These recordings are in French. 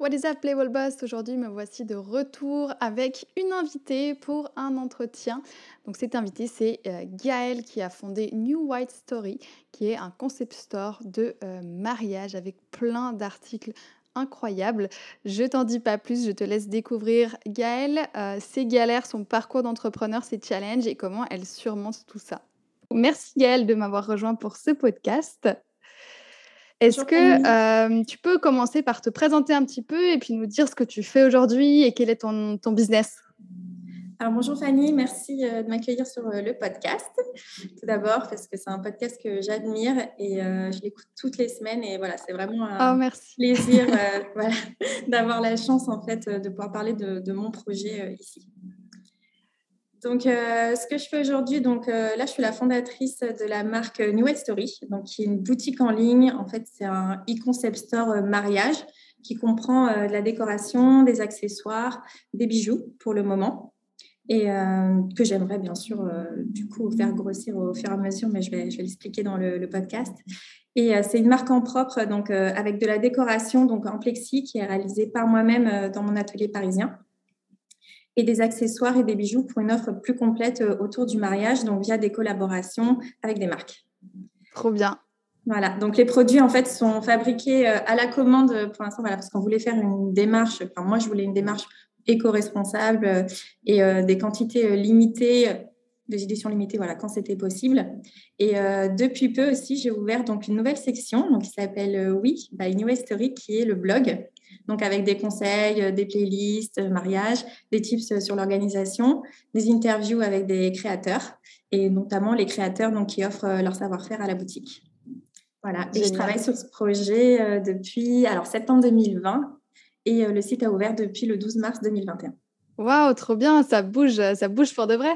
What is up Playboy Boss? Aujourd'hui me voici de retour avec une invitée pour un entretien. Donc cette invitée c'est euh, Gaëlle qui a fondé New White Story qui est un concept store de euh, mariage avec plein d'articles incroyables. Je t'en dis pas plus, je te laisse découvrir Gaëlle, euh, ses galères, son parcours d'entrepreneur, ses challenges et comment elle surmonte tout ça. Merci Gaëlle de m'avoir rejoint pour ce podcast. Est-ce que tu peux commencer par te présenter un petit peu et puis nous dire ce que tu fais aujourd'hui et quel est ton, ton business? Alors bonjour Fanny, merci de m'accueillir sur le podcast. Tout d'abord parce que c'est un podcast que j'admire et je l'écoute toutes les semaines et voilà c'est vraiment un oh, plaisir d'avoir la chance en fait de pouvoir parler de, de mon projet ici. Donc, euh, ce que je fais aujourd'hui, donc euh, là, je suis la fondatrice de la marque New Story, donc qui est une boutique en ligne. En fait, c'est un e-concept store euh, mariage qui comprend de la décoration, des accessoires, des bijoux pour le moment, et que j'aimerais bien sûr du coup faire grossir au fur et à mesure, mais je vais, je vais l'expliquer dans le, le, podcast. Et c'est une marque en propre, donc avec de la décoration donc en plexi qui est réalisée par moi-même dans mon atelier parisien et des accessoires et des bijoux pour une offre plus complète euh, autour du mariage, donc via des collaborations avec des marques. Trop bien. Voilà, donc les produits en fait sont fabriqués euh, à la commande pour l'instant, voilà, parce qu'on voulait faire une démarche, enfin moi je voulais une démarche éco-responsable euh, et des quantités limitées, des éditions limitées, voilà, quand c'était possible. Et depuis peu aussi, j'ai ouvert donc une nouvelle section donc, qui s'appelle Oui by New History, qui est le blog donc avec des conseils, euh, des playlists, euh, mariage, des tips euh, sur l'organisation, des interviews avec des créateurs et notamment les créateurs donc, qui offrent leur savoir-faire à la boutique. Voilà, et je travaille sur ce projet depuis alors septembre 2020 et le site a ouvert depuis le 12 mars 2021. Waouh, trop bien, ça bouge, ça bouge pour de vrai.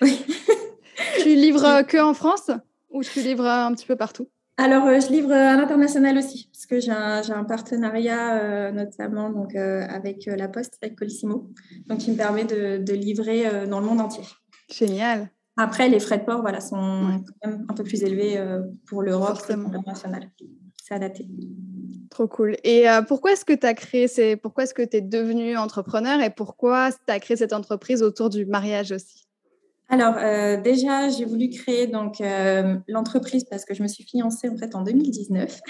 Oui. tu livres que en France ou tu livres un petit peu partout? Alors, euh, je livre à l'international aussi, parce que j'ai un, partenariat euh, notamment donc, euh, avec La Poste, avec Colissimo, donc qui me permet de, livrer dans le monde entier. Génial. Après, les frais de port voilà, sont quand même un peu plus élevés pour l'Europe que pour l'international. C'est adapté. Trop cool. Et pourquoi est-ce que tu as créé, c'est pourquoi est-ce que tu es devenu entrepreneur et pourquoi tu as créé cette entreprise autour du mariage aussi? Alors euh, déjà, j'ai voulu créer donc euh, l'entreprise parce que je me suis fiancée en fait en 2019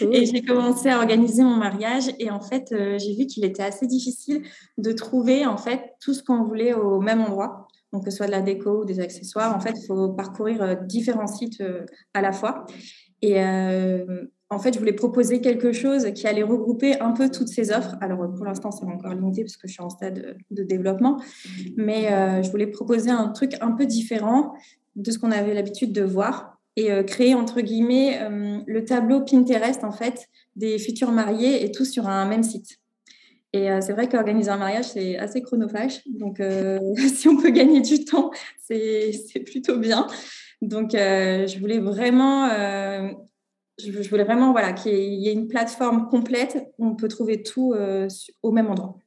et j'ai commencé à organiser mon mariage et en fait euh, j'ai vu qu'il était assez difficile de trouver en fait tout ce qu'on voulait au même endroit. Donc que ce soit de la déco ou des accessoires, en fait, il faut parcourir différents sites à la fois. Et en fait, je voulais proposer quelque chose qui allait regrouper un peu toutes ces offres. Alors, pour l'instant, c'est encore limité parce que je suis en stade de développement, mais euh, je voulais proposer un truc un peu différent de ce qu'on avait l'habitude de voir et euh, créer, entre guillemets, euh, le tableau Pinterest, en fait, des futurs mariés et tout sur un même site. Et c'est vrai qu'organiser un mariage, c'est assez chronophage. Donc, si on peut gagner du temps, c'est plutôt bien. Donc, je voulais vraiment je, voulais vraiment voilà, qu'il y ait une plateforme complète où on peut trouver tout euh, au même endroit.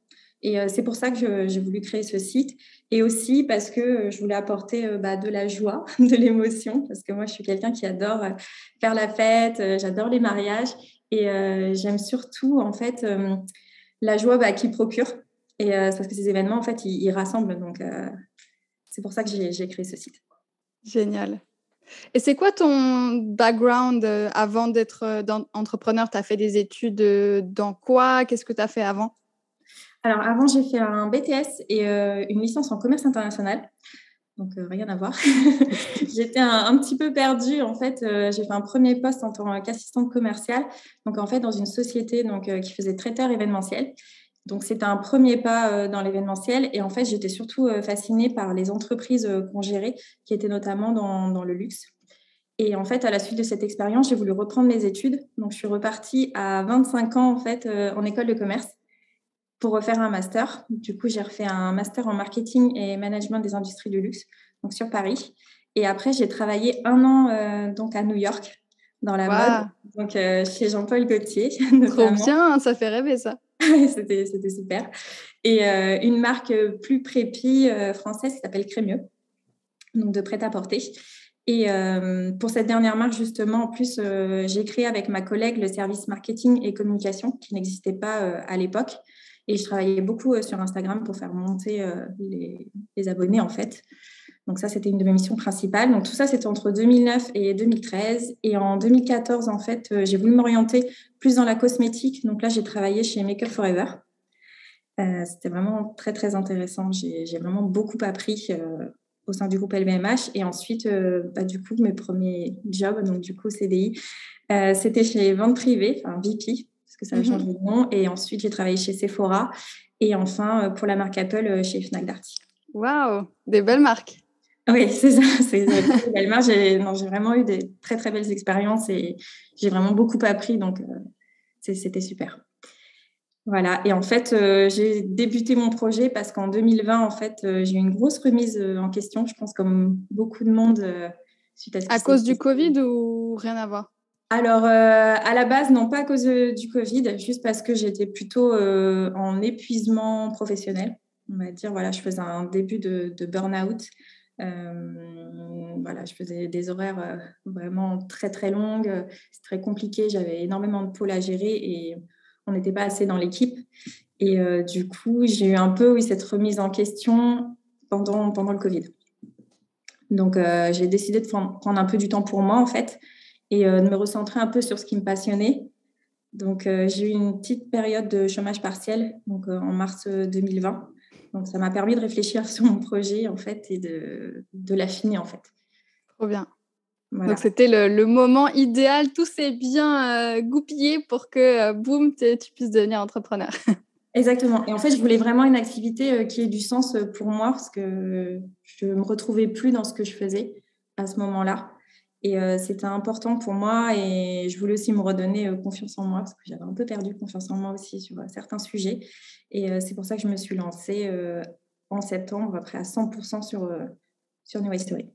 Et euh, c'est pour ça que j'ai voulu créer ce site. Et aussi parce que euh, je voulais apporter bah, de la joie, de l'émotion, parce que moi, je suis quelqu'un qui adore faire la fête, j'adore les mariages. Et j'aime surtout, en fait, la joie bah, qu'ils procurent. Et c'est parce que ces événements, en fait, ils rassemblent. Donc, c'est pour ça que j'ai créé ce site. Génial. Et c'est quoi ton background euh, avant d'être euh, entrepreneur? Tu as fait des études euh, dans quoi? Qu'est-ce que tu as fait avant? Alors, avant, j'ai fait un BTS et une licence en commerce international. Donc, rien à voir. J'étais un, petit peu perdue. En fait, j'ai fait un premier poste en tant qu'assistante commerciale. Donc, en fait, dans une société donc, qui faisait traiteur événementiel. Donc, c'était un premier pas euh, dans l'événementiel. Et en fait, j'étais surtout euh, fascinée par les entreprises euh, qu'on gérait, qui étaient notamment dans, le luxe. Et en fait, à la suite de cette expérience, j'ai voulu reprendre mes études. Donc, je suis repartie à 25 ans, en fait, en école de commerce pour refaire un master. Du coup, j'ai refait un master en marketing et management des industries du luxe, donc sur Paris. Et après, j'ai travaillé un an donc à New York dans la mode, donc chez Jean-Paul Gaultier. Trop bien, ça fait rêver ça. c'était, super. Et une marque plus prépi française qui s'appelle Crémieux, donc de prêt-à-porter. Et euh, pour cette dernière marque, justement, en plus, euh, j'ai créé avec ma collègue le service marketing et communication qui n'existait pas euh, à l'époque. Et je travaillais beaucoup sur Instagram pour faire monter les, abonnés, en fait. Donc ça, c'était une de mes missions principales. Donc tout ça, c'était entre 2009 et 2013. Et en 2014, en fait, j'ai voulu m'orienter plus dans la cosmétique. Donc là, j'ai travaillé chez Makeup Forever. c'était vraiment très, très intéressant. J'ai vraiment beaucoup appris au sein du groupe LVMH. Et ensuite, euh, bah, du coup, mes premiers jobs, donc du coup CDI, euh, c'était chez Vente Privée, enfin VP, parce que ça a mhm. changé de nom. Et ensuite, j'ai travaillé chez Sephora. Et enfin, euh, pour la marque Apple, chez Fnac Darty. Waouh, des belles marques. Oui, c'est ça, c'est. J'ai vraiment eu des très, très belles expériences et j'ai vraiment beaucoup appris. Donc, c'était super. Voilà, et en fait, euh, j'ai débuté mon projet parce qu'en 2020, en fait, euh, j'ai eu une grosse remise euh, en question, je pense comme beaucoup de monde. suite à, à cause du Covid ou rien à voir? Alors, à la base, non pas à cause du Covid, juste parce que j'étais plutôt en épuisement professionnel. On va dire, voilà, je faisais un début de, de burn-out. Voilà, je faisais des horaires vraiment très, très longues. C'est très compliqué. J'avais énormément de pôles à gérer et on n'était pas assez dans l'équipe. Et euh, du coup, j'ai eu un peu oui, cette remise en question pendant, pendant le Covid. Donc, euh, j'ai décidé de prendre un peu du temps pour moi, en fait, et euh, de me recentrer un peu sur ce qui me passionnait. Donc, j'ai eu une petite période de chômage partiel, donc en mars 2020. Donc, ça m'a permis de réfléchir sur mon projet, en fait, et de, de l'affiner, en fait. Trop bien. Donc c'était le, moment idéal, tout s'est bien euh, goupillé pour que, euh, boum, tu puisses devenir entrepreneur. Exactement. Et en fait, je voulais vraiment une activité euh, qui ait du sens pour moi parce que je ne me retrouvais plus dans ce que je faisais à ce moment-là. Et c'était important pour moi et je voulais aussi me redonner confiance en moi parce que j'avais un peu perdu confiance en moi aussi sur certains sujets. Et c'est pour ça que je me suis lancée en septembre, après à 100% sur, sur New Story.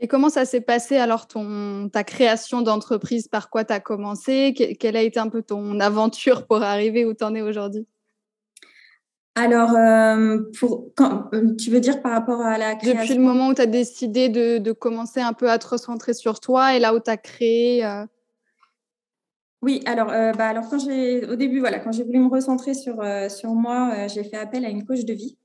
Et comment ça s'est passé alors ton, ta création d'entreprise? Par quoi tu as commencé Quelle a été un peu ton aventure pour arriver où tu en es aujourd'hui? Alors, euh, pour, quand, euh, tu veux dire par rapport à la création? Depuis le moment où tu as décidé de, de, commencer un peu à te recentrer sur toi et là où tu as créé euh? Oui, alors, bah, alors quand au début, voilà, quand j'ai voulu me recentrer sur, sur moi, j'ai fait appel à une coach de vie.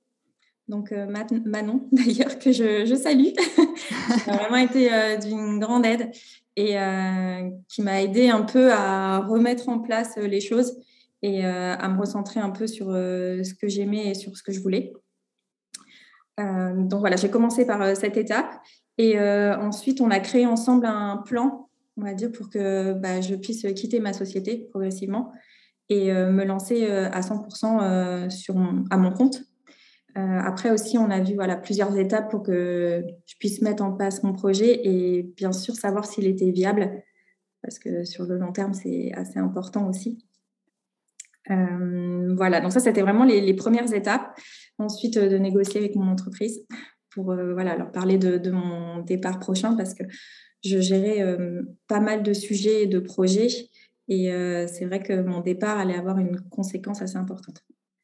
Donc Manon d'ailleurs, que je, salue, qui a vraiment été d'une grande aide et qui m'a aidé un peu à remettre en place les choses et à me recentrer un peu sur ce que j'aimais et sur ce que je voulais. donc voilà, j'ai commencé par cette étape et ensuite on a créé ensemble un plan, on va dire, pour que bah, je puisse quitter ma société progressivement et me lancer à 100% sur à mon compte euh, après aussi, on a vu voilà, plusieurs étapes pour que je puisse mettre en place mon projet et bien sûr savoir s'il était viable, parce que sur le long terme, c'est assez important aussi. Euh, voilà, donc ça, c'était vraiment les, premières étapes. Ensuite, euh, de négocier avec mon entreprise pour voilà, leur parler de, de, mon départ prochain, parce que je gérais pas mal de sujets et de projets. Et c'est vrai que mon départ allait avoir une conséquence assez importante.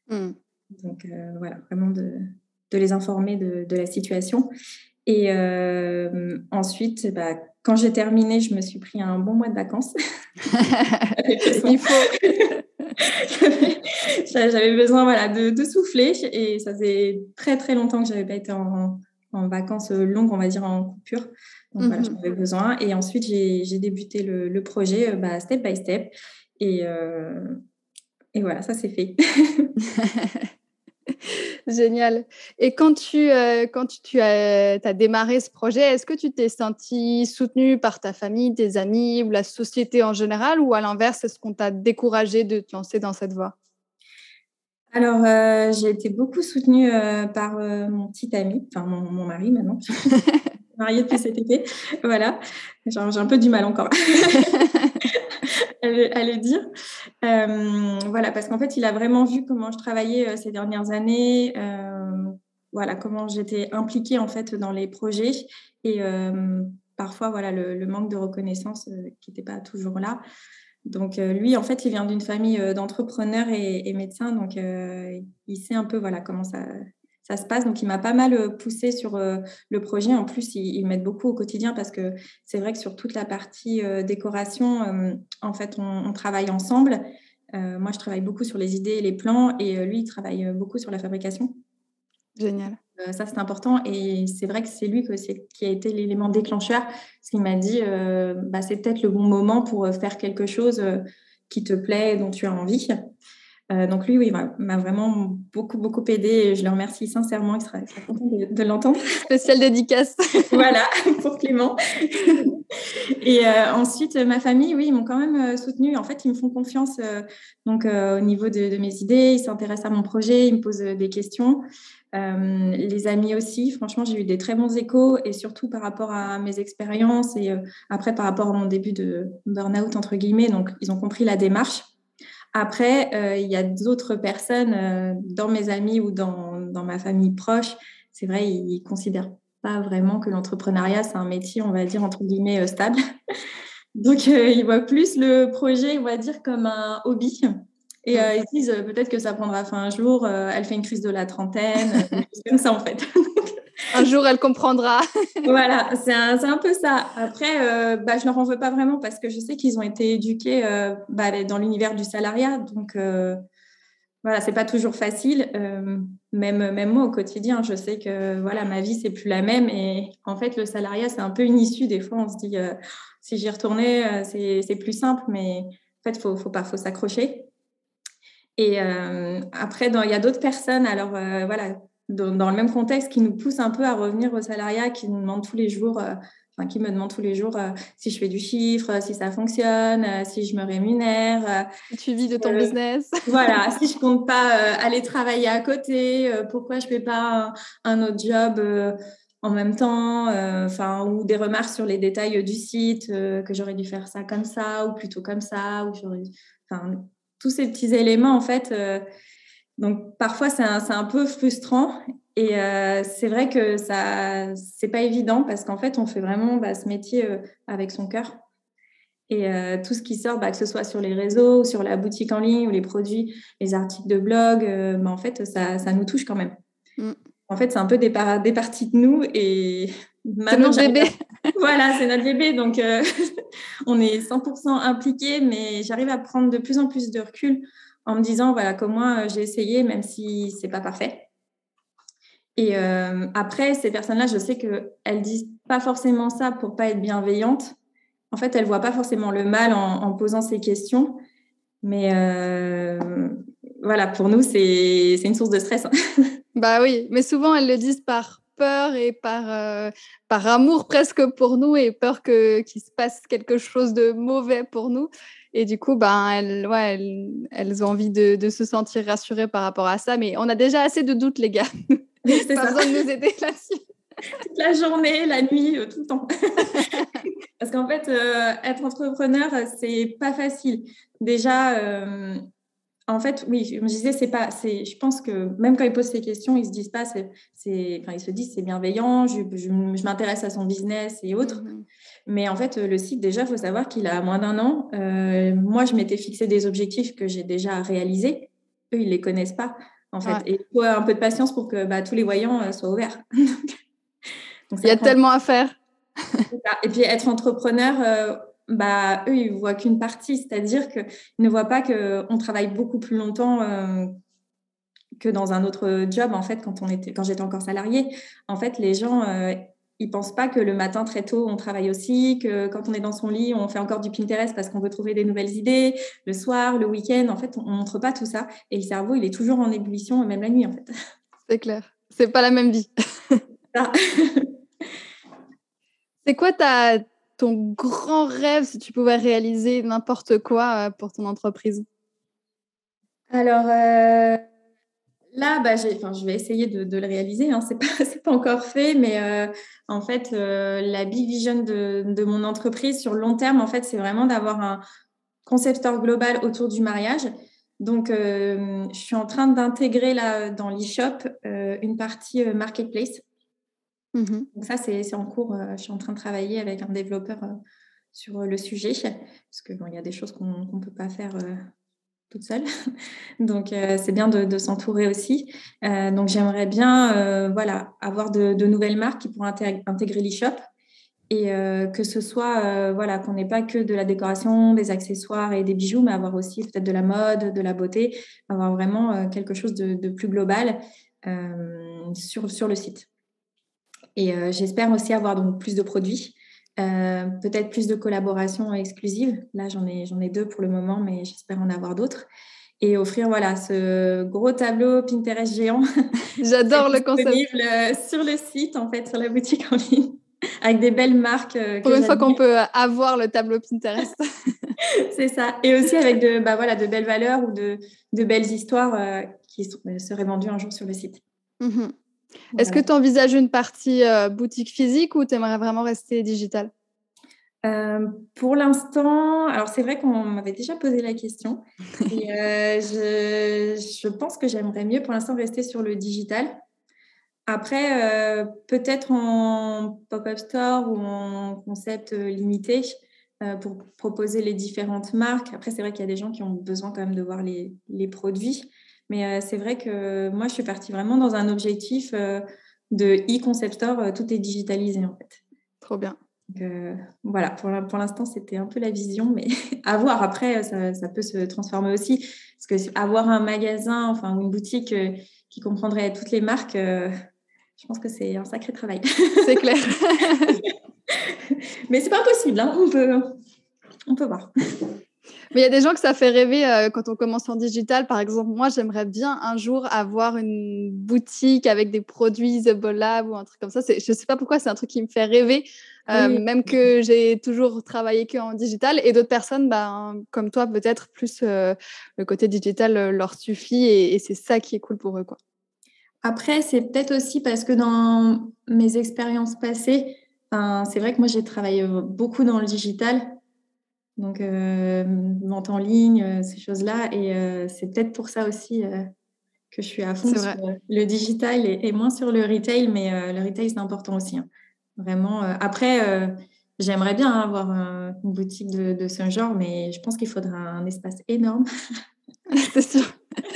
Mmh. Donc euh, voilà, vraiment de, les informer de, la situation. Et euh, ensuite, bah, quand j'ai terminé, je me suis pris un bon mois de vacances. Il faut. j'avais besoin voilà, de, souffler et ça faisait très très longtemps que je n'avais pas été en, vacances longues, on va dire en coupure. Donc voilà, j'en avais besoin. Et ensuite, j'ai débuté le, projet bah, step by step. Et, euh, et voilà, ça c'est fait. Génial. Et quand tu, euh, quand tu, as, démarré ce projet, est-ce que tu t'es senti soutenu par ta famille, tes amis ou la société en général Ou à l'inverse, est-ce qu'on t'a découragé de te lancer dans cette voie? Alors, euh, j'ai été beaucoup soutenue euh, par mon petit ami, enfin mon, mari maintenant, marié depuis cet été. Voilà, j'ai un peu du mal encore. allait dire. voilà, parce qu'en fait, il a vraiment vu comment je travaillais ces dernières années, voilà, comment j'étais impliquée en fait dans les projets et parfois voilà le, manque de reconnaissance qui n'était pas toujours là. Donc lui, en fait, il vient d'une famille d'entrepreneurs et, médecins, donc il sait un peu voilà comment ça, ça se passe. Donc, il m'a pas mal euh, poussé sur euh, le projet. En plus, il, m'aide beaucoup au quotidien parce que c'est vrai que sur toute la partie euh, décoration, en fait, on, travaille ensemble. moi, je travaille beaucoup sur les idées et les plans et lui, il travaille beaucoup sur la fabrication. Génial. ça, c'est important. Et c'est vrai que c'est lui qui a été l'élément déclencheur. Parce qu'il m'a dit, bah, c'est peut-être le bon moment pour faire quelque chose qui te plaît, dont tu as envie. Euh, donc lui, oui, m'a vraiment beaucoup, beaucoup aidé et je le remercie sincèrement. Il sera, content de, l'entendre. Spéciale dédicace. voilà, pour Clément. et euh, ensuite, ma famille, oui, ils m'ont quand même euh, soutenu. En fait, ils me font confiance donc, au niveau de, mes idées. Ils s'intéressent à mon projet, ils me posent des questions. les amis aussi, franchement, j'ai eu des très bons échos et surtout par rapport à mes expériences et après par rapport à mon début de burn-out, entre guillemets. Donc, ils ont compris la démarche. Après, euh, il y a d'autres personnes euh, dans mes amis ou dans, ma famille proche, c'est vrai, ils ne considèrent pas vraiment que l'entrepreneuriat, c'est un métier, on va dire, entre guillemets, euh, stable. Donc, ils voient plus le projet, on va dire, comme un hobby. Et ils disent peut-être que ça prendra fin un jour, elle fait une crise de la trentaine, comme ça en fait. Un jour, elle comprendra. voilà, c'est un, un, peu ça. Après, euh, bah, je ne leur en veux pas vraiment parce que je sais qu'ils ont été éduqués euh, bah, dans l'univers du salariat. Donc, euh, voilà, c'est pas toujours facile. même, même moi, au quotidien, je sais que voilà, ma vie, c'est plus la même. Et en fait, le salariat, c'est un peu une issue. Des fois, on se dit, si j'y retournais, c'est plus simple. Mais en fait, il faut, faut, faut s'accrocher. Et après, il y a d'autres personnes. Alors, voilà, dans, le même contexte qui nous pousse un peu à revenir au salariat, qui nous demande tous les jours, euh, enfin qui me demande tous les jours euh, si je fais du chiffre, si ça fonctionne, euh, si je me rémunère. tu vis de ton business. voilà, si je compte pas aller travailler à côté, pourquoi je fais pas un, autre job en même temps, enfin ou des remarques sur les détails du site, que j'aurais dû faire ça comme ça ou plutôt comme ça, ou enfin tous ces petits éléments en fait donc parfois c'est un, peu frustrant et euh, c'est vrai que ça c'est pas évident parce qu'en fait on fait vraiment bah, ce métier euh, avec son cœur et euh, tout ce qui sort, bah, que ce soit sur les réseaux, sur la boutique en ligne ou les produits, les articles de blog, bah, en fait ça, nous touche quand même. Mm. En fait c'est un peu des, des, parties de nous et maintenant c'est notre bébé. voilà c'est notre bébé donc on est 100% impliqué mais j'arrive à prendre de plus en plus de recul en me disant voilà comment moi euh, j'ai essayé même si c'est pas parfait. Et euh, après ces personnes-là, je sais que elles disent pas forcément ça pour pas être bienveillantes. En fait, elles voient pas forcément le mal en, posant ces questions, mais euh, voilà pour nous c'est une source de stress. Hein. bah oui, mais souvent elles le disent par peur et par, par amour presque pour nous et peur qu'il se passe quelque chose de mauvais pour nous. Et du coup, ben, elles, ouais, elles, ont envie de, de, se sentir rassurées par rapport à ça. Mais on a déjà assez de doutes, les gars. C'est pas besoin de nous aider là-dessus. Toute la journée, la nuit, euh, tout le temps. Parce qu'en fait, euh, être entrepreneur, c'est pas facile. Déjà, euh, en fait, oui, je me disais, c'est pas, c'est, je pense que même quand ils posent ces questions, ils se disent pas, c'est, enfin, ils se disent, c'est bienveillant, je, je, m'intéresse à son business et autres. Mmh mais en fait, le site, déjà, il faut savoir qu'il a moins d'un an. Euh, moi, je m'étais fixé des objectifs que j'ai déjà réalisés. Eux, ils ne les connaissent pas, en fait. Et il faut un peu de patience pour que bah, tous les voyants euh, soient ouverts. il y a tellement à faire. Et puis, être entrepreneur, euh, bah, eux, ils ne voient qu'une partie. C'est-à-dire qu'ils ne voient pas qu'on travaille beaucoup plus longtemps que dans un autre job, en fait, quand, on était, quand j'étais encore salariée. En fait, les gens ils pensent pas que le matin très tôt on travaille aussi, que quand on est dans son lit on fait encore du Pinterest parce qu'on veut trouver des nouvelles idées, le soir, le week-end, en fait on, ne montre pas tout ça et le cerveau il est toujours en ébullition même la nuit en fait. C'est clair, c'est pas la même vie. c'est quoi ta, ton grand rêve si tu pouvais réaliser n'importe quoi euh, pour ton entreprise? Alors euh, Là, bah, je vais essayer de, le réaliser. Hein. Ce n'est pas, encore fait, mais euh, en fait, la big vision de, mon entreprise sur long terme, en fait, c'est vraiment d'avoir un concept store global autour du mariage. Donc, je suis en train d'intégrer là dans l'e-shop une partie marketplace. Mmh Donc ça, c'est en cours. je suis en train de travailler avec un développeur sur le sujet parce qu'il y a des choses qu'on ne peut pas faire toute seule. donc, euh, c'est bien de, s'entourer aussi. Euh, donc, j'aimerais bien euh, voilà, avoir de, nouvelles marques qui pourront intégrer, l'e-shop et que ce soit, voilà, qu'on n'ait pas que de la décoration, des accessoires et des bijoux, mais avoir aussi peut-être de la mode, de la beauté, avoir vraiment quelque chose de, plus global sur, sur le site. Et j'espère aussi avoir donc plus de produits. Euh, peut-être plus de collaborations exclusives. Là, j'en ai, j'en ai deux pour le moment, mais j'espère en avoir d'autres. Et offrir voilà, ce gros tableau Pinterest géant. J'adore le concept. Disponible sur le site, en fait, sur la boutique en ligne, avec des belles marques. Euh, pour une fois qu'on peut avoir le tableau Pinterest. C'est ça. Et aussi avec de, bah, voilà, de belles valeurs ou de, de belles histoires euh, qui seraient vendues un jour sur le site. Est-ce que tu envisages une partie euh, boutique physique ou tu aimerais vraiment rester digital euh, pour l'instant, alors c'est vrai qu'on m'avait déjà posé la question. et, euh, je, pense que j'aimerais mieux pour l'instant rester sur le digital. Après, peut-être en pop-up store ou en concept limité pour proposer les différentes marques. Après, c'est vrai qu'il y a des gens qui ont besoin quand même de voir les, les produits. Mais euh, c'est vrai que moi, je suis partie vraiment dans un objectif euh, de e-concept store. Euh, tout est digitalisé, en fait. Trop bien. voilà, pour, pour l'instant, c'était un peu la vision, mais à voir. Après, ça, ça, peut se transformer aussi. Parce que avoir un magasin, enfin, une boutique qui comprendrait toutes les marques, je pense que c'est un sacré travail. C'est clair. mais c'est pas impossible, hein. on, peut, on peut voir. Mais il y a des gens que ça fait rêver euh, quand on commence en digital. Par exemple, moi, j'aimerais bien un jour avoir une boutique avec des produits The Lab ou un truc comme ça. Je ne sais pas pourquoi, c'est un truc qui me fait rêver, euh, même que j'ai toujours travaillé qu'en digital. Et d'autres personnes, ben, comme toi, peut-être plus euh, le côté digital leur suffit et, c'est ça qui est cool pour eux. Quoi. Après, c'est peut-être aussi parce que dans mes expériences passées, c'est vrai que moi, j'ai travaillé beaucoup dans le digital. Donc, euh, vente en ligne, euh, ces choses-là. Et euh, c'est peut-être pour ça aussi que je suis à fond sur le digital et, moins sur le retail. Mais le retail, c'est important aussi. Hein. Vraiment. après, j'aimerais bien avoir une boutique de, ce genre, mais je pense qu'il faudra un espace énorme. c'est sûr.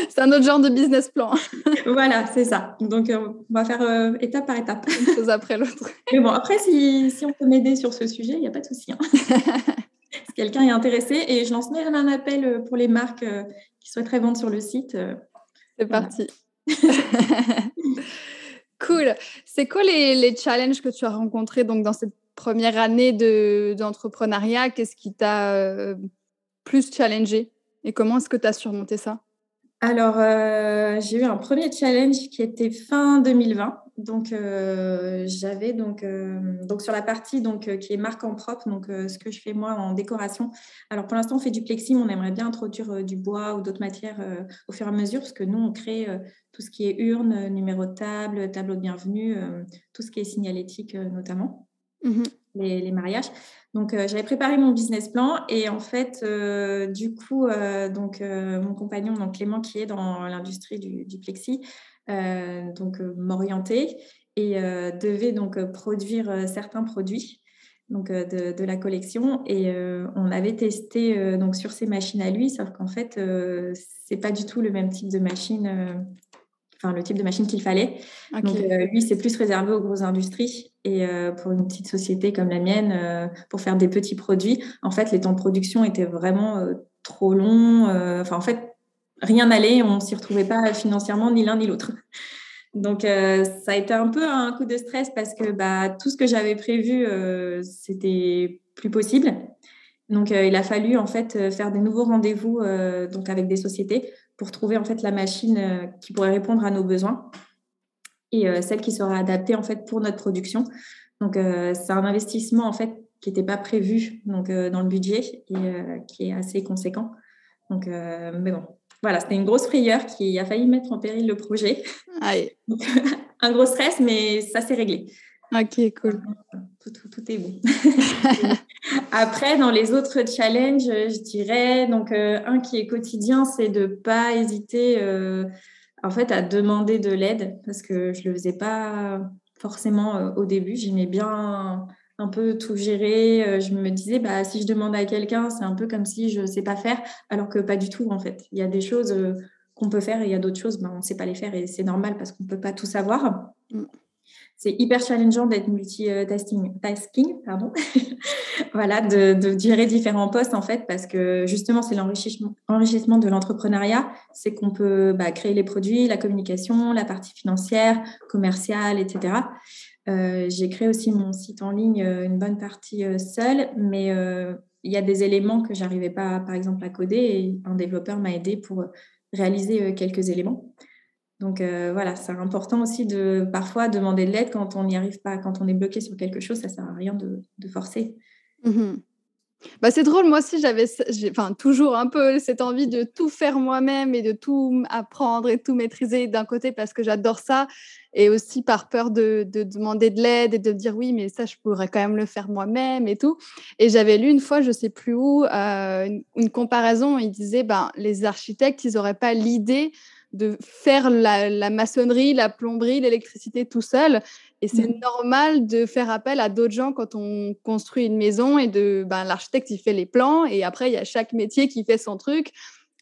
C'est un autre genre de business plan. voilà, c'est ça. Donc, on va faire étape par étape. Une chose après l'autre. Mais bon, après, si, si on peut m'aider sur ce sujet, il n'y a pas de souci. Hein. si quelqu'un est intéressé. Et je lance même un appel euh, pour les marques euh, qui souhaiteraient vendre sur le site. Euh, C'est parti. cool. C'est quoi les, les, challenges que tu as rencontrés donc, dans cette première année d'entrepreneuriat? Qu'est-ce qui t'a plus challengé? Et comment est-ce que tu as surmonté ça? Alors, j'ai eu un premier challenge qui était fin 2020. Donc, euh, j'avais donc, euh, donc sur la partie donc, euh, qui est marque en propre, donc ce que je fais moi en décoration. Alors, pour l'instant, on fait du plexi, mais on aimerait bien introduire du bois ou d'autres matières au fur et à mesure, parce que nous, on crée tout ce qui est urne, numéro de table, tableau de bienvenue, tout ce qui est signalétique notamment, mmh les, mariages. Donc, j'avais préparé mon business plan et en fait, du coup, donc, mon compagnon, donc Clément, qui est dans l'industrie du, du plexi, donc euh, m'orienter et euh, devait donc produire certains produits donc de, la collection et on avait testé donc sur ces machines à lui sauf qu'en fait c'est pas du tout le même type de machine enfin le type de machine qu'il fallait. Donc lui c'est plus réservé aux grosses industries et pour une petite société comme la mienne pour faire des petits produits en fait les temps de production étaient vraiment trop longs enfin en fait rien n'allait, on ne s'y retrouvait pas financièrement ni l'un ni l'autre. Donc, euh, ça a été un peu un coup de stress parce que bah, tout ce que j'avais prévu, euh, c'était plus possible. Donc, euh, il a fallu en fait faire des nouveaux rendez-vous donc avec des sociétés pour trouver en fait la machine qui pourrait répondre à nos besoins et celle qui sera adaptée en fait pour notre production. Donc, c'est un investissement en fait qui n'était pas prévu donc dans le budget et qui est assez conséquent. Donc, mais bon, voilà, c'était une grosse frayeur qui a failli mettre en péril le projet. un gros stress, mais ça s'est réglé. Ok, cool. Tout, est bon. Après, dans les autres challenges, je dirais, donc un qui est quotidien, c'est de pas hésiter en fait à demander de l'aide parce que je le faisais pas forcément au début. J'aimais bien un peu tout gérer. Je me disais, bah, si je demande à quelqu'un, c'est un peu comme si je ne sais pas faire, alors que pas du tout, en fait. Il y a des choses qu'on peut faire et il y a d'autres choses, ben, on ne sait pas les faire et c'est normal parce qu'on ne peut pas tout savoir. Mm. C'est hyper challengeant d'être multitasking, tasking, pardon. voilà, de, de, gérer différents postes en fait, parce que justement, c'est l'enrichissement enrichissement de l'entrepreneuriat. C'est qu'on peut bah, créer les produits, la communication, la partie financière, commerciale, etc. Euh, j'ai créé aussi mon site en ligne euh, une bonne partie euh, seule, mais il y a des éléments que j'arrivais pas, par exemple, à coder et un développeur m'a aidé pour réaliser quelques éléments. Donc voilà, c'est important aussi de parfois demander de l'aide quand on n'y arrive pas, quand on est bloqué sur quelque chose, ça sert à rien de, forcer. Mmh bah, c'est drôle, moi aussi j'avais toujours un peu cette envie de tout faire moi-même et de tout apprendre et tout maîtriser d'un côté parce que j'adore ça et aussi par peur de, demander de l'aide et de dire oui mais ça je pourrais quand même le faire moi-même et tout. Et j'avais lu une fois, je sais plus où, euh, une, comparaison, il disait ben, les architectes, ils n'auraient pas l'idée de faire la, maçonnerie, la plomberie, l'électricité tout seul. Et c'est mmh. normal de faire appel à d'autres gens quand on construit une maison et de ben, l'architecte, il fait les plans et après, il y a chaque métier qui fait son truc.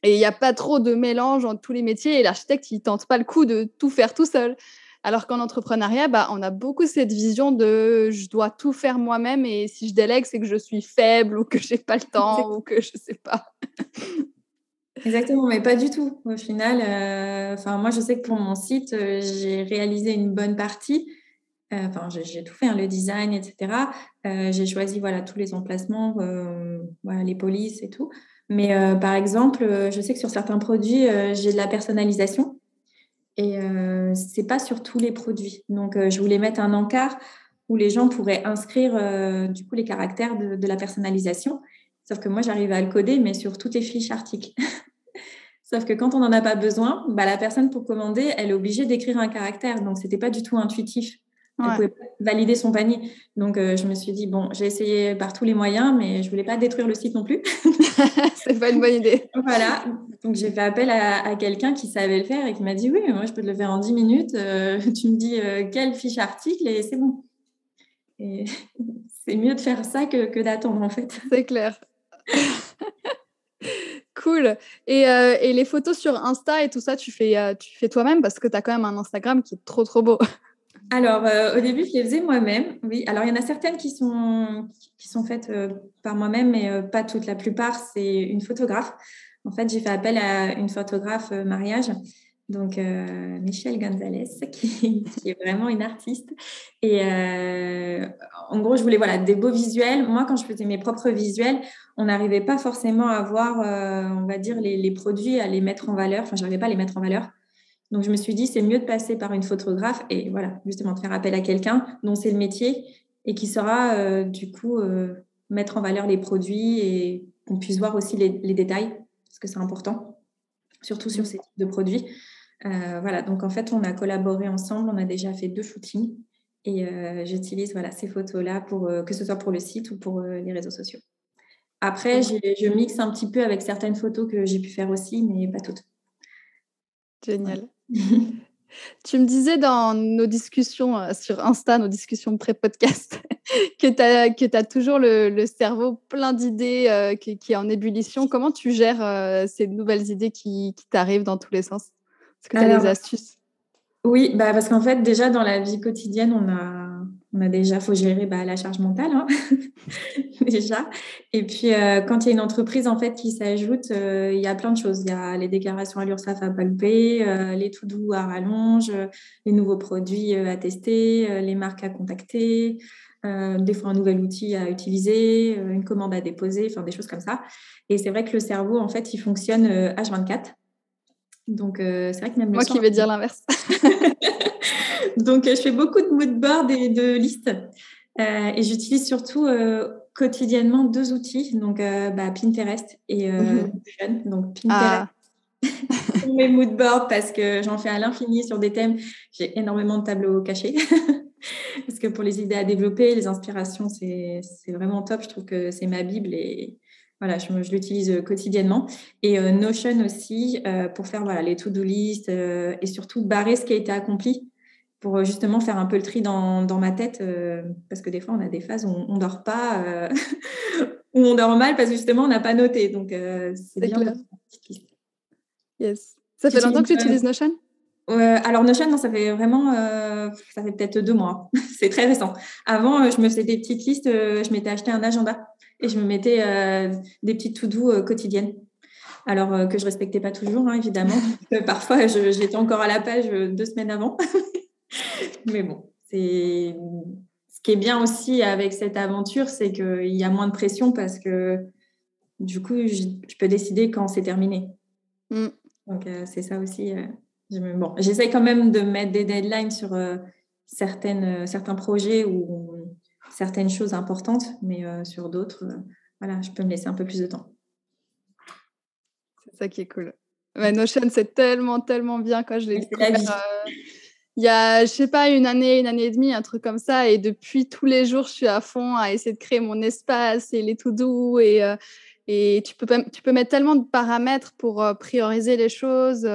Et il n'y a pas trop de mélange entre tous les métiers et l'architecte, il tente pas le coup de tout faire tout seul. Alors qu'en entrepreneuriat, bah, on a beaucoup cette vision de je dois tout faire moi-même et si je délègue, c'est que je suis faible ou que j'ai pas le temps ou que je sais pas. Exactement, mais pas du tout. Au final, euh, enfin moi, je sais que pour mon site, euh, j'ai réalisé une bonne partie. Euh, enfin, j'ai tout fait, hein, le design, etc. j'ai choisi voilà tous les emplacements, voilà les polices et tout. Mais par exemple, je sais que sur certains produits, j'ai de la personnalisation et c'est pas sur tous les produits. Donc, je voulais mettre un encart où les gens pourraient inscrire du coup les caractères de, la personnalisation. Sauf que moi, j'arrive à le coder, mais sur toutes les fiches articles. Sauf que quand on n'en a pas besoin, bah, la personne pour commander, elle est obligée d'écrire un caractère. Donc, ce n'était pas du tout intuitif. Elle ne pouvait pas valider son panier. Donc, euh, je me suis dit, bon, j'ai essayé par tous les moyens, mais je ne voulais pas détruire le site non plus. c'est pas une bonne idée. voilà. Donc, j'ai fait appel à, quelqu'un qui savait le faire et qui m'a dit, oui, moi, je peux te le faire en 10 minutes. Euh, tu me dis euh, quelle fiche article et c'est bon. Et c'est mieux de faire ça que, que d'attendre, en fait. C'est clair. Cool. Et, euh, et, les photos sur Insta et tout ça, tu fais, tu fais toi-même parce que tu as quand même un Instagram qui est trop, trop beau. Alors, euh, au début, je les faisais moi-même. Oui. Alors, il y en a certaines qui sont, qui sont faites par moi-même, mais pas toutes. La plupart, c'est une photographe. En fait, j'ai fait appel à une photographe mariage donc euh, Michelle Gonzalez, qui, est vraiment une artiste. Et euh, en gros, je voulais voilà, des beaux visuels. Moi, quand je faisais mes propres visuels, on n'arrivait pas forcément à voir, euh, on va dire, les, produits, à les mettre en valeur. Enfin, je n'arrivais pas à les mettre en valeur. Donc, je me suis dit, c'est mieux de passer par une photographe et voilà, justement, de faire appel à quelqu'un dont c'est le métier et qui saura, du coup, mettre en valeur les produits et qu'on puisse voir aussi les, les détails, parce que c'est important, surtout sur ces types de produits. Euh, voilà, donc en fait, on a collaboré ensemble, on a déjà fait deux shootings et euh, j'utilise voilà, ces photos-là pour euh, que ce soit pour le site ou pour les réseaux sociaux. Après, je mixe un petit peu avec certaines photos que j'ai pu faire aussi, mais pas toutes. Génial. tu me disais dans nos discussions sur Insta, nos discussions pré-podcast, que tu as, toujours le, cerveau plein d'idées qui, est en ébullition. Comment tu gères ces nouvelles idées qui t'arrivent dans tous les sens? Est-ce que tu as des astuces? Oui, bah parce qu'en fait, déjà dans la vie quotidienne, on a, on a déjà, faut gérer bah, la charge mentale, hein, déjà. Et puis, euh, quand il y a une entreprise en fait qui s'ajoute, euh, il y a plein de choses. Il y a les déclarations à l'URSSAF à palper, euh, les tout doux à rallonge, les nouveaux produits à tester, les marques à contacter. des fois un nouvel outil à utiliser, une commande à déposer, enfin des choses comme ça. Et c'est vrai que le cerveau, en fait, il fonctionne H24. Donc, c'est vrai que même Moi qui vais dire l'inverse. Donc, euh, je fais beaucoup de mood board et de listes. Euh, et j'utilise surtout quotidiennement deux outils, donc bah, Pinterest et mhm. Donc, Pinterest. Ah. mes mood boards parce que j'en fais à l'infini sur des thèmes. J'ai énormément de tableaux cachés. Parce que pour les idées à développer, les inspirations, c'est vraiment top. Je trouve que c'est ma Bible et voilà, je, l'utilise quotidiennement. Et Notion aussi pour faire voilà, les to-do list et surtout barrer ce qui a été accompli pour justement faire un peu le tri dans, dans ma tête. parce que des fois, on a des phases où on ne dort pas, où on dort mal parce que justement, on n'a pas noté. Donc, c'est bien. Yes. Ça fait longtemps que tu utilises Notion? Alors Notion, non, ça fait vraiment, euh, ça fait peut-être deux mois. c'est très récent. Avant, euh, je me faisais des petites listes. Euh, je m'étais acheté un agenda et je me mettais des petites to-do quotidiennes. Alors que je respectais pas toujours, hein, évidemment. Parfois, j'étais encore à la page deux semaines avant. Mais bon, c'est ce qui est bien aussi avec cette aventure, c'est qu'il y a moins de pression parce que du coup, je, peux décider quand c'est terminé. Mm. Donc c'est ça aussi Bon, j'essaie quand même de mettre des deadlines sur euh, certaines, euh, certains projets ou certaines choses importantes, mais euh, sur d'autres, voilà, je peux me laisser un peu plus de temps. C'est ça qui est cool. Notion, c'est tellement, tellement bien quand je l'ai découvert. Il y a, je sais pas, une année, une année et demie, un truc comme ça. Et depuis, tous les jours, je suis à fond à essayer de créer mon espace et les tout doux. Et, et tu, peux, tu peux mettre tellement de paramètres pour prioriser les choses.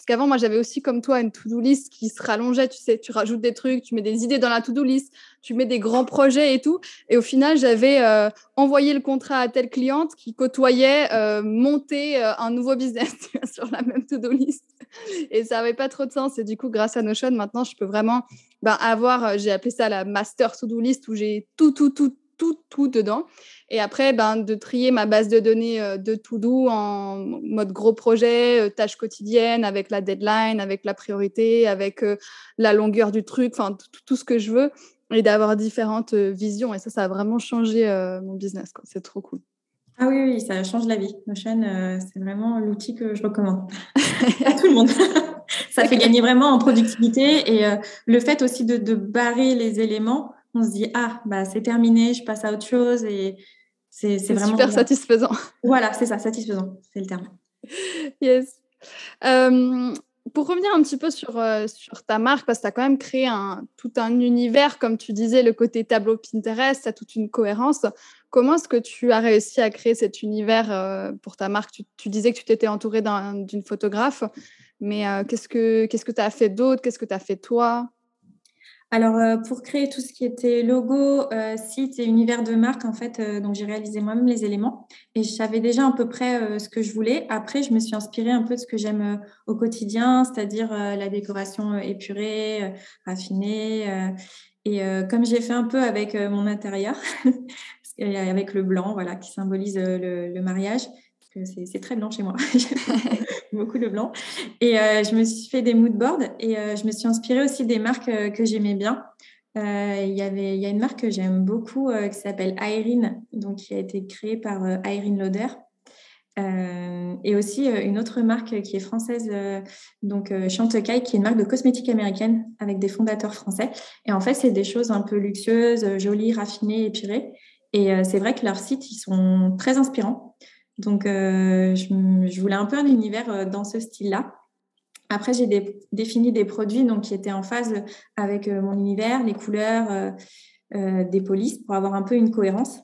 Parce qu'avant, moi, j'avais aussi comme toi une to-do list qui se rallongeait. Tu sais, tu rajoutes des trucs, tu mets des idées dans la to-do list, tu mets des grands projets et tout. Et au final, j'avais euh, envoyé le contrat à telle cliente qui côtoyait euh, monter euh, un nouveau business sur la même to-do list. Et ça n'avait pas trop de sens. Et du coup, grâce à Notion, maintenant, je peux vraiment ben, avoir, j'ai appelé ça la master to-do list où j'ai tout, tout, tout, tout, tout dedans. Et après, ben, de trier ma base de données euh, de to-do en mode gros projet, euh, tâches quotidiennes, avec la deadline, avec la priorité, avec euh, la longueur du truc, enfin tout ce que je veux, et d'avoir différentes visions. Et ça, ça a vraiment changé mon business. C'est trop cool. Ah oui, oui, ça change la vie. Notion, c'est vraiment l'outil que je recommande à tout le monde. ça fait gagner vraiment en productivité et le fait aussi de, de, barrer les éléments, on se dit ah bah c'est terminé, je passe à autre chose et c'est vraiment super satisfaisant. Voilà, c'est ça, satisfaisant, c'est le terme. Yes. Euh, pour revenir un petit peu sur, euh, ta marque, parce que tu as quand même créé tout un univers, comme tu disais, le côté tableau Pinterest, tu as toute une cohérence. Comment est-ce que tu as réussi à créer cet univers euh, pour ta marque? Tu, disais que tu t'étais entouré d'une photographe, mais qu'est-ce que tu as fait d'autre? Qu'est-ce que tu as fait toi? Alors, euh, pour créer tout ce qui était logo, euh, site et univers de marque, en fait, euh, donc j'ai réalisé moi-même les éléments et je savais déjà à peu près ce que je voulais. Après, je me suis inspirée un peu de ce que j'aime au quotidien, c'est-à-dire la décoration épurée, raffinée. et comme j'ai fait un peu avec mon intérieur, avec le blanc, voilà, qui symbolise le mariage, c'est très blanc chez moi. beaucoup de blanc. Et euh, je me suis fait des mood boards et euh, je me suis inspirée aussi des marques euh, que j'aimais bien. Il y avait, il y a une marque que j'aime beaucoup qui s'appelle Irene, donc qui a été créée par Irene Lauder. et aussi une autre marque qui est française, donc Chantecaille, qui est une marque de cosmétiques américaine avec des fondateurs français. Et en fait, c'est des choses un peu luxueuses, jolies, raffinées, épurées. Et c'est vrai que leurs sites, ils sont très inspirants. Donc, euh, je, voulais un peu un univers euh, dans ce style-là. Après, j'ai défini des produits donc, qui étaient en phase avec euh, mon univers, les couleurs, des polices, pour avoir un peu une cohérence.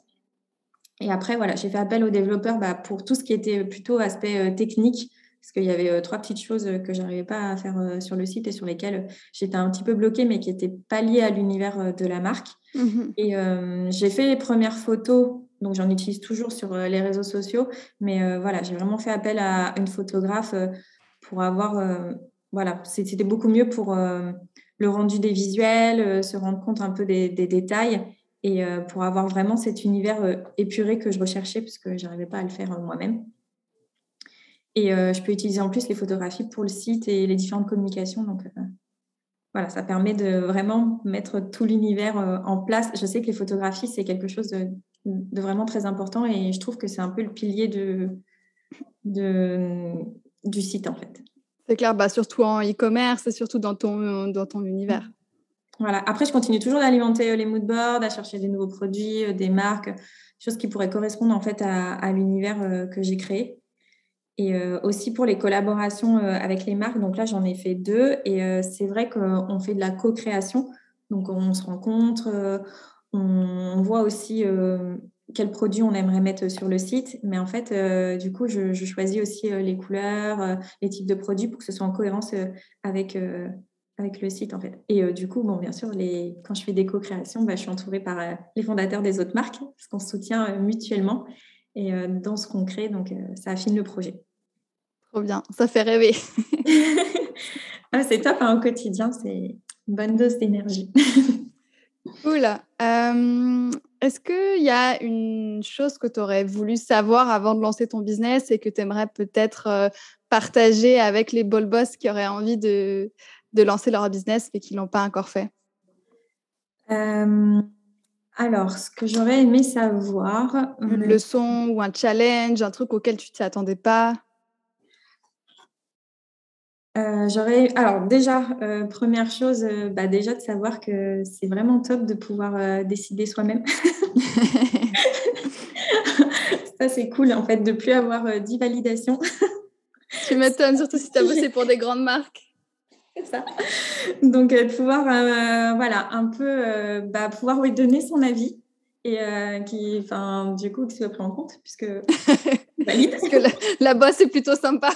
Et après, voilà, j'ai fait appel aux développeurs bah, pour tout ce qui était plutôt aspect technique, parce qu'il y avait trois petites choses que je n'arrivais pas à faire sur le site et sur lesquelles j'étais un petit peu bloquée, mais qui n'étaient pas liées à l'univers de la marque. Mmh et j'ai fait les premières photos donc j'en utilise toujours sur euh, les réseaux sociaux. Mais euh, voilà, j'ai vraiment fait appel à une photographe euh, pour avoir. voilà, c'était beaucoup mieux pour le rendu des visuels, se rendre compte un peu des, détails et pour avoir vraiment cet univers épuré que je recherchais puisque je n'arrivais pas à le faire moi-même. Et je peux utiliser en plus les photographies pour le site et les différentes communications. Donc voilà, ça permet de vraiment mettre tout l'univers en place. Je sais que les photographies, c'est quelque chose de, de vraiment très important et je trouve que c'est un peu le pilier de, de, du site en fait. C'est clair, bah, surtout en e-commerce et surtout dans ton, dans ton univers. Voilà. Après, je continue toujours d'alimenter euh, les moodboards, à chercher des nouveaux produits, euh, des marques, choses qui pourraient correspondre en fait à, à l'univers euh, que j'ai créé. Et aussi pour les collaborations avec les marques. Donc là, j'en ai fait deux. Et c'est vrai qu'on fait de la co-création. Donc, on se rencontre, on, voit aussi quels produits on aimerait mettre sur le site. Mais en fait, du coup, je, choisis aussi les couleurs, les types de produits pour que ce soit en cohérence avec, avec le site, en fait. Et du coup, bon, bien sûr, les, quand je fais des co-créations, bah, je suis entourée par les fondateurs des autres marques, parce qu'on se soutient mutuellement et dans ce qu'on crée. Donc, ça affine le projet. Trop bien, ça fait rêver. ah, c'est top hein, au quotidien, c'est une bonne dose d'énergie. cool. Euh, est-ce qu'il y a une chose que tu aurais voulu savoir avant de lancer ton business et que tu aimerais peut-être euh, partager avec les ball boss qui auraient envie de, de lancer leur business mais qui ne l'ont pas encore fait? Euh, Alors, ce que j'aurais aimé savoir. Une leçon ou un challenge, un truc auquel tu ne t'y attendais pas? Euh, j'aurais alors déjà euh, première chose euh, bah, déjà de savoir que c'est vraiment top de pouvoir décider soi-même. Ça c'est cool en fait de plus avoir 10 validations. Tu m'étonnes surtout si tu as bossé pour des grandes marques. Ça. Donc de pouvoir voilà un peu bah, pouvoir lui donner son avis et qui enfin du coup qui soit pris en compte puisque parce que la, la bosse est plutôt sympa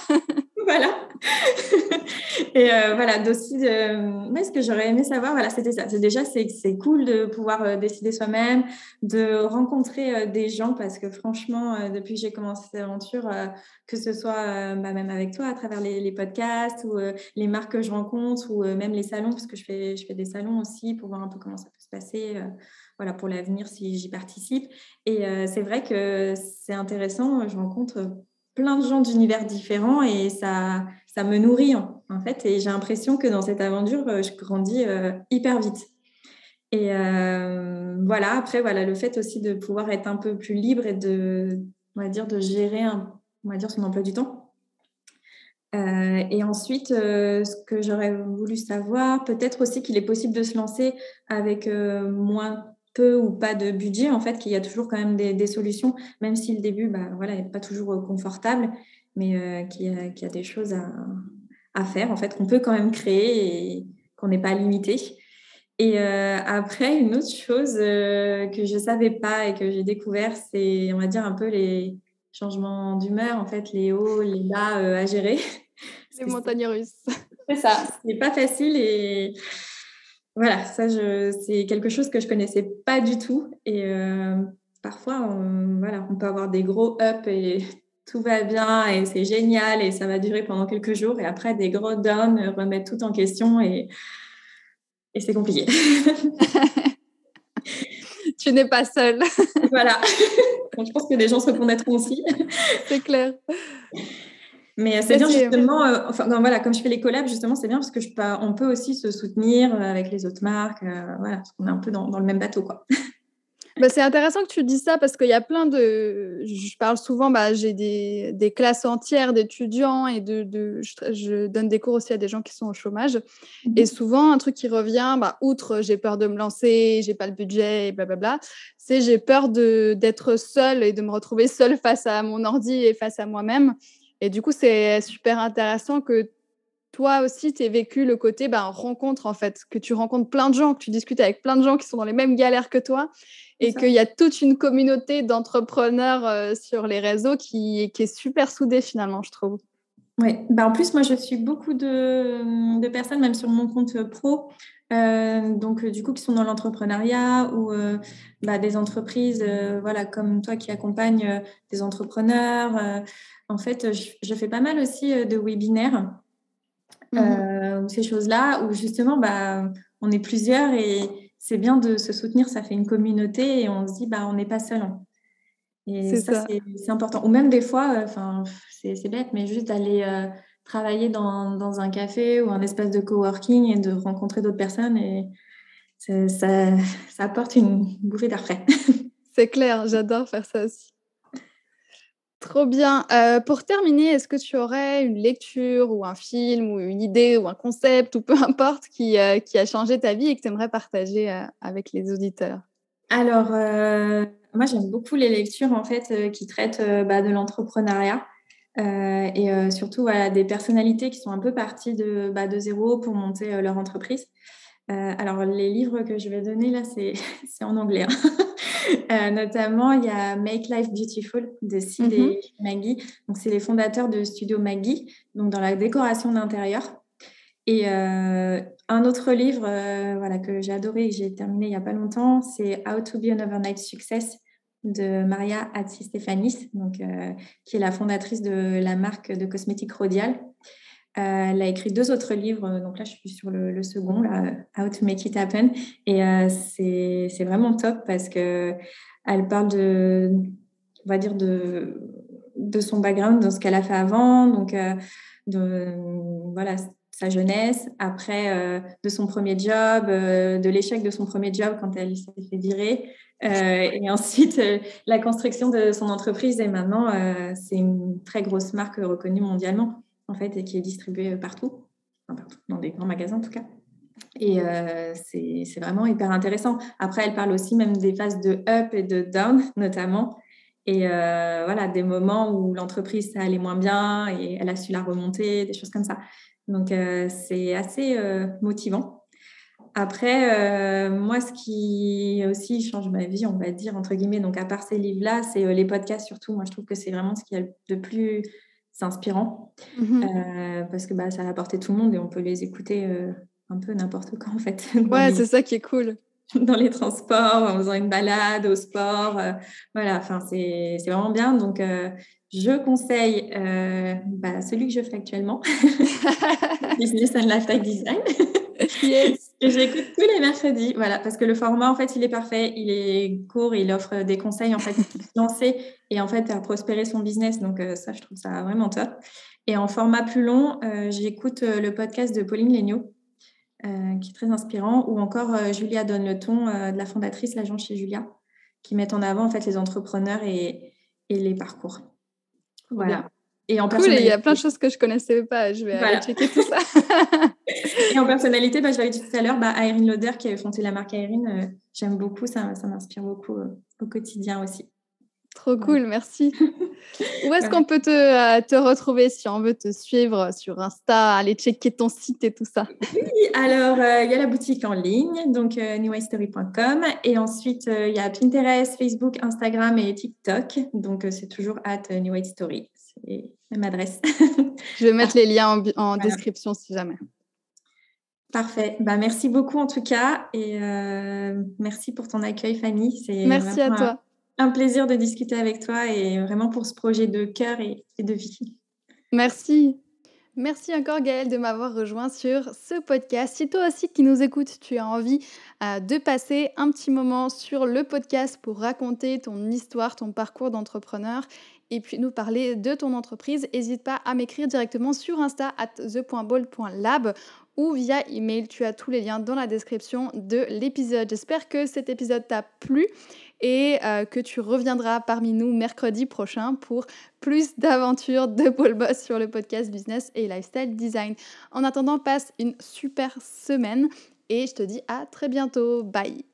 voilà. et euh, voilà, d'aussi, mais ce que j'aurais aimé savoir, voilà, c'était ça. C'est déjà, c'est, cool de pouvoir euh, décider soi-même, de rencontrer euh, des gens, parce que franchement, depuis que j'ai commencé cette aventure, que ce soit bah, même avec toi à travers les, podcasts ou les marques que je rencontre ou même les salons, parce que je fais, je fais des salons aussi pour voir un peu comment ça peut se passer. voilà, pour l'avenir si j'y participe. Et c'est vrai que c'est intéressant. Je rencontre plein de gens d'univers différents et ça, ça me nourrit en, fait. Et j'ai l'impression que dans cette aventure, euh, je grandis euh, hyper vite. Et euh, voilà, après, voilà, le fait aussi de pouvoir être un peu plus libre et de, on va dire, de gérer, on va dire, son emploi du temps. et ensuite, ce que j'aurais voulu savoir, peut-être aussi qu'il est possible de se lancer avec moins peu ou pas de budget, en fait, qu'il y a toujours quand même des, solutions, même si le début, bah, voilà, n'est pas toujours euh, confortable, mais euh, qu'il y, a des choses à, faire, en fait, qu'on peut quand même créer et qu'on n'est pas limité. Et euh, après, une autre chose que je ne savais pas et que j'ai découvert, c'est, on va dire, un peu les changements d'humeur, en fait, les hauts, les bas à gérer. Les montagnes russes. C'est ça, c'est pas facile et voilà, ça, c'est quelque chose que je connaissais pas du tout. Et euh, parfois, on, voilà, on peut avoir des gros ups et tout va bien et c'est génial et ça va durer pendant quelques jours. Et après, des gros downs remettent tout en question et, et c'est compliqué. tu n'es pas seule. voilà. je pense que les gens se reconnaîtront aussi. c'est clair. Mais c'est bien justement, euh, enfin, voilà, comme je fais les collabs, justement, c'est bien parce que je on peut aussi se soutenir euh, avec les autres marques, euh, voilà, parce qu'on est un peu dans, dans le même bateau, quoi. Bah, c'est intéressant que tu dis ça parce qu'il y a plein de. Je parle souvent, bah, j'ai des, des, classes entières d'étudiants et de, de je, donne des cours aussi à des gens qui sont au chômage. Mmh et souvent, un truc qui revient, bah, outre j'ai peur de me lancer, j'ai pas le budget et blablabla, c'est j'ai peur d'être seule et de me retrouver seule face à mon ordi et face à moi-même. Et du coup, c'est super intéressant que toi aussi, tu aies vécu le côté ben, rencontre, en fait, que tu rencontres plein de gens, que tu discutes avec plein de gens qui sont dans les mêmes galères que toi, et qu'il y a toute une communauté d'entrepreneurs euh, sur les réseaux qui, qui, est super soudée finalement, je trouve. Oui, bah en plus, moi, je suis beaucoup de, de personnes, même sur mon compte pro, euh, donc du coup, qui sont dans l'entrepreneuriat ou euh, bah, des entreprises voilà, comme toi qui accompagnent des entrepreneurs en fait, je, fais pas mal aussi euh, de webinaires, mmh euh, ces choses-là, où justement, bah, on est plusieurs et c'est bien de se soutenir, ça fait une communauté et on se dit, bah, on n'est pas seul. Et ça, c'est important. Ou même des fois, euh, enfin, c'est bête, mais juste d'aller travailler dans, un café ou un espace de coworking et de rencontrer d'autres personnes et ça, ça apporte une bouffée d'air frais. c'est clair, j'adore faire ça aussi. Trop bien. Euh, pour terminer, est-ce que tu aurais une lecture ou un film ou une idée ou un concept ou peu importe qui, euh, qui a changé ta vie et que tu aimerais partager euh, avec les auditeurs? Alors, moi j'aime beaucoup les lectures en fait qui traitent bah, de l'entrepreneuriat et surtout des personnalités qui sont un peu parties de, bah, de zéro pour monter leur entreprise. alors, les livres que je vais donner là, c'est en anglais. Hein. notamment, il y a Make Life Beautiful de Sid et mmh Maggie. Donc, c'est les fondateurs de Studio Maggie, donc dans la décoration d'intérieur. Et un autre livre voilà, que j'ai adoré et que j'ai terminé il n'y a pas longtemps, c'est How to be an Overnight Success de Maria Hatsi Stefanis, donc, qui est la fondatrice de la marque de cosmétiques Rodial. elle a écrit deux autres livres, donc là je suis sur le, second, là, How to Make It Happen, et c'est vraiment top parce que elle parle de, on va dire de, de son background, de ce qu'elle a fait avant, donc de, voilà, sa jeunesse, après de son premier job, de l'échec de son premier job quand elle s'est fait virer, euh, et ensuite, euh, la construction de son entreprise. Et maintenant, euh, c'est une très grosse marque reconnue mondialement, en fait, et qui est distribuée partout, dans des grands magasins en tout cas. Et c'est vraiment hyper intéressant. Après, elle parle aussi même des phases de up et de down, notamment. Et voilà, des moments où l'entreprise, ça allait moins bien et elle a su la remonter, des choses comme ça. Donc, c'est assez motivant. Après, euh, moi, ce qui aussi change ma vie, on va dire, entre guillemets, donc à part ces livres-là, c'est euh, les podcasts surtout. Moi, je trouve que c'est vraiment ce qui est le plus inspirant mmh euh, parce que bah, ça va apporter tout le monde et on peut les écouter un peu n'importe quand, en fait. Ouais, c'est ça qui est cool. Dans les transports, en faisant une balade, au sport. voilà, enfin, c'est vraiment bien. Donc, je conseille bah, celui que je fais actuellement, Business and Lifestyle Design. yes. J'écoute tous les mercredis, voilà, parce que le format, en fait, il est parfait, il est court, il offre des conseils, en fait, pour se lancer et, en fait, à prospérer son business. Donc, euh, ça, je trouve ça vraiment top. Et en format plus long, euh, j'écoute euh, le podcast de Pauline Legnaud, qui est très inspirant, ou encore Julia donne le ton, de la fondatrice, l'agence chez Julia, qui met en avant, en fait, les entrepreneurs et, et les parcours. Voilà. Et en cool, il y a plein de choses que je connaissais pas. Je vais aller checker tout ça. et en personnalité, bah, je l'avais dit tout à l'heure, bah, Irene Loder qui avait fondé la marque Irene, euh, j'aime beaucoup, ça, ça m'inspire beaucoup euh, au quotidien aussi. Trop cool, merci. Où est-ce qu'on peut te, euh, te, retrouver si on veut te suivre sur Insta, aller checker ton site et tout ça? Oui, alors il y a la boutique en ligne, donc newhistory.com, et ensuite il y a Pinterest, Facebook, Instagram et TikTok, donc c'est toujours at newhistory c'est même adresse. Je vais mettre les liens en, description si jamais. Parfait. Bah, merci beaucoup en tout cas et euh, merci pour ton accueil Fanny. C'est merci à toi. Un, plaisir de discuter avec toi et vraiment pour ce projet de cœur et, de vie. Merci. Merci encore Gaëlle de m'avoir rejoint sur ce podcast. Si toi aussi qui nous écoutes, tu as envie euh, de passer un petit moment sur le podcast pour raconter ton histoire, ton parcours d'entrepreneur et puis nous parler de ton entreprise, n'hésite pas à m'écrire directement sur Insta at the.ball.lab ou via email. Tu as tous les liens dans la description de l'épisode. J'espère que cet épisode t'a plu et euh, que tu reviendras parmi nous mercredi prochain pour plus d'aventures de Paul Boss sur le podcast Business et Lifestyle Design. En attendant, passe une super semaine et je te dis à très bientôt. Bye